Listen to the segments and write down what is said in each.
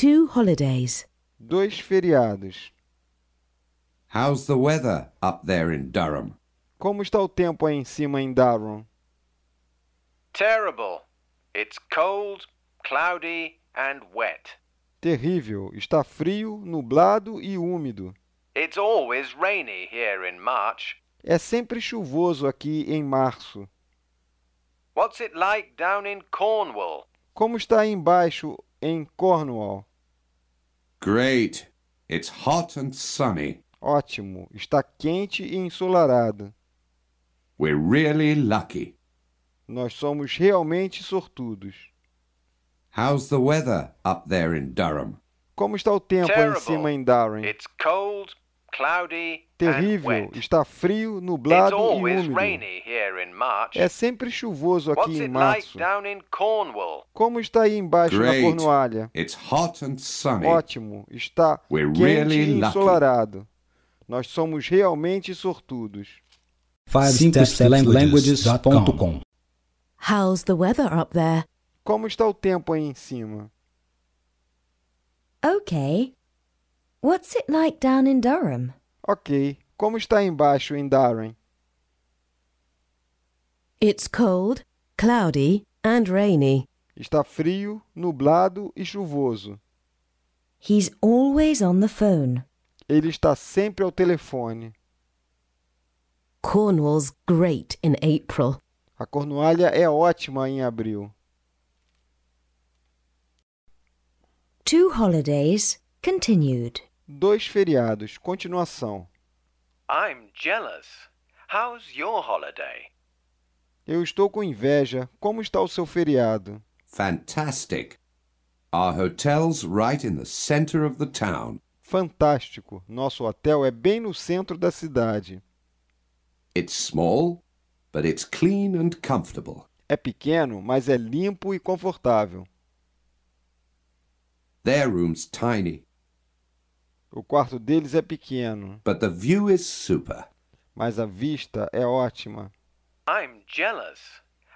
Two holidays. Dois feriados. How's the weather up there in Durham? Como está o tempo aí em cima em Durham? Terrible. It's cold, cloudy, and wet. Terrível. Está frio, nublado e úmido. It's always rainy here in March. É sempre chuvoso aqui em março. What's it like down in Cornwall? Como está aí embaixo em Cornwall? Great. It's hot and sunny. Ótimo. Está quente e ensolarado. We're really lucky. Nós somos realmente sortudos. How's the weather up there in Durham? Como está o tempo aí em Terrible. cima em Durham? It's cold, cloudy, and Terrível. Está frio, It's nublado e úmido. rainy here in March. É sempre chuvoso aqui em março. Como está aí embaixo na Cornualha? It's hot and sunny. Ótimo. Está We're quente really e lucky. ensolarado. Nós somos realmente sortudos. 5stepslanguages.com How's the weather up there? Como está o tempo aí em cima? Okay. What's it like down in Durham? Ok. Como está embaixo em Durham? It's cold, cloudy, and rainy. Está frio, nublado e chuvoso. He's always on the phone. Ele está sempre ao telefone. Cornwall's great in April. A Cornualha é ótima em abril. Two holidays continued. Dois feriados. Continuação. I'm jealous. How's your holiday? Eu estou com inveja. Como está o seu feriado? Fantastic. Our hotel's right in the center of the town. Fantástico. Nosso hotel é bem no centro da cidade. It's small, but it's clean and comfortable. É pequeno, mas é limpo e confortável. Their room's tiny, O quarto deles é pequeno, but the view is super. mas a vista é ótima. I'm jealous.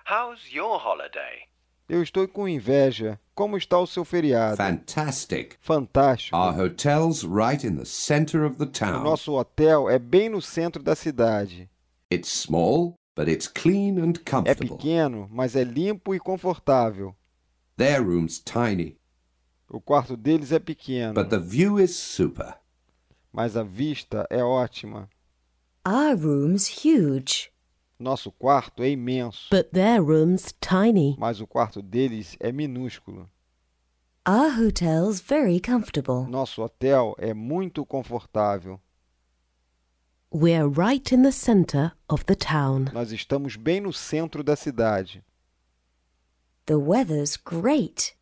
How's your holiday? Eu estou com inveja. Como está o seu feriado? Fantastic. Fantástico. Our hotel's right in the center of the O town. nosso hotel é bem no centro da cidade. It's small, but it's clean and É comfortable. pequeno, mas é limpo e confortável. Their room's tiny, O quarto deles é pequeno, but the view is super. mas a vista é ótima. Our room's huge. Nosso quarto é imenso, But their room's tiny. mas o quarto deles é minúsculo. Our hotel's very comfortable. Nosso hotel é muito confortável. We're right in the center of the town. Nós estamos bem no centro da cidade. The weather's great.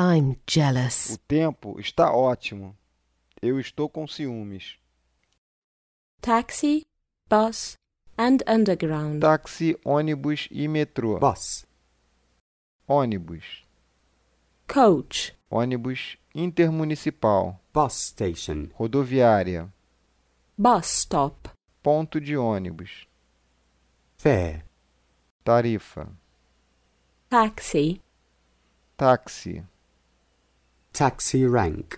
I'm O jealous. tempo está ótimo. Eu estou com ciúmes. taxi, bus, and underground. Táxi, ônibus e metrô. Bus. Ônibus. Coach, Ônibus intermunicipal. Bus station. Rodoviária. bus stop, Ponto de ônibus. Fare. Tarifa. taxi, Táxi. Taxi rank.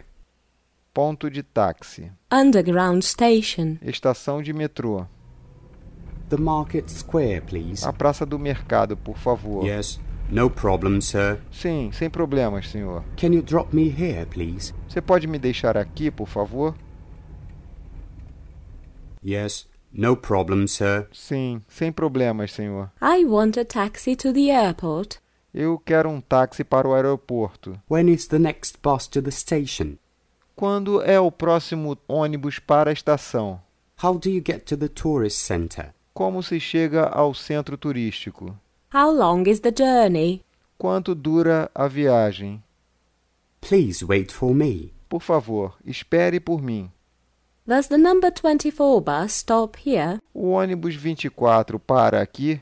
Ponto de táxi. underground station, Estação de metrô. The Market Square, please. A Praça do Mercado, por favor. Yes. No problem, sir. Sim, sem problemas, senhor. Can you drop me here, please? Você pode me deixar aqui, por favor? Yes. No problem, sir. Sim, sem problemas, senhor. I want a taxi to the airport. Eu quero um táxi para o aeroporto. When is the next bus to the station? Quando é o próximo ônibus para a estação? How do you get to the tourist center? Como se chega ao centro turístico? How long is the journey? Quanto dura a viagem? Please wait for me. Por favor, espere por mim. Does the number 24 bus stop here? O ônibus 24 para aqui?